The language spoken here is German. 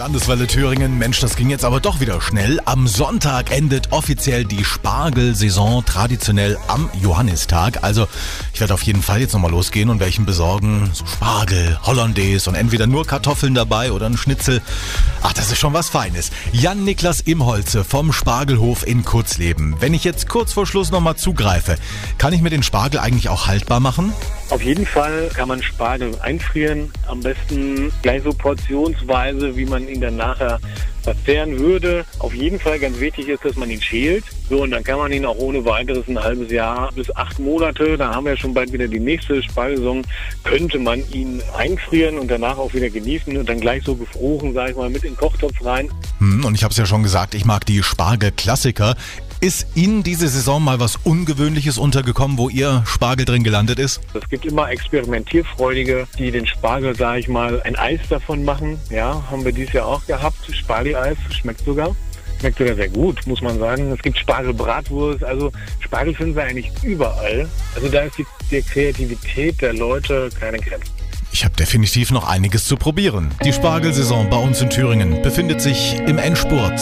Landeswelle Thüringen, Mensch, das ging jetzt aber doch wieder schnell. Am Sonntag endet offiziell die Spargelsaison traditionell am Johannistag. Also ich werde auf jeden Fall jetzt nochmal losgehen und welchen besorgen. So Spargel, Hollandaise und entweder nur Kartoffeln dabei oder ein Schnitzel. Ach, das ist schon was Feines. Jan-Niklas Imholze vom Spargelhof in Kurzleben. Wenn ich jetzt kurz vor Schluss nochmal zugreife, kann ich mir den Spargel eigentlich auch haltbar machen? Auf jeden Fall kann man Spargel einfrieren. Am besten gleich so portionsweise, wie man ihn dann nachher verzehren würde. Auf jeden Fall ganz wichtig ist, dass man ihn schält. So, und dann kann man ihn auch ohne weiteres ein halbes Jahr bis acht Monate, da haben wir schon bald wieder die nächste Spargelsaison, könnte man ihn einfrieren und danach auch wieder genießen und dann gleich so gefroren, sage ich mal, mit in den Kochtopf rein. Hm, und ich habe es ja schon gesagt, ich mag die Spargel-Klassiker. Ist Ihnen diese Saison mal was Ungewöhnliches untergekommen, wo Ihr Spargel drin gelandet ist? Es gibt immer Experimentierfreudige, die den Spargel, sage ich mal, ein Eis davon machen. Ja, haben wir dieses Jahr auch gehabt. Spargel-Eis schmeckt sogar. Schmeckt sogar sehr gut, muss man sagen. Es gibt Spargelbratwurst, also Spargel finden wir eigentlich überall. Also da ist die, die Kreativität der Leute keine Grenze. Ich habe definitiv noch einiges zu probieren. Die Spargelsaison bei uns in Thüringen befindet sich im Endspurt.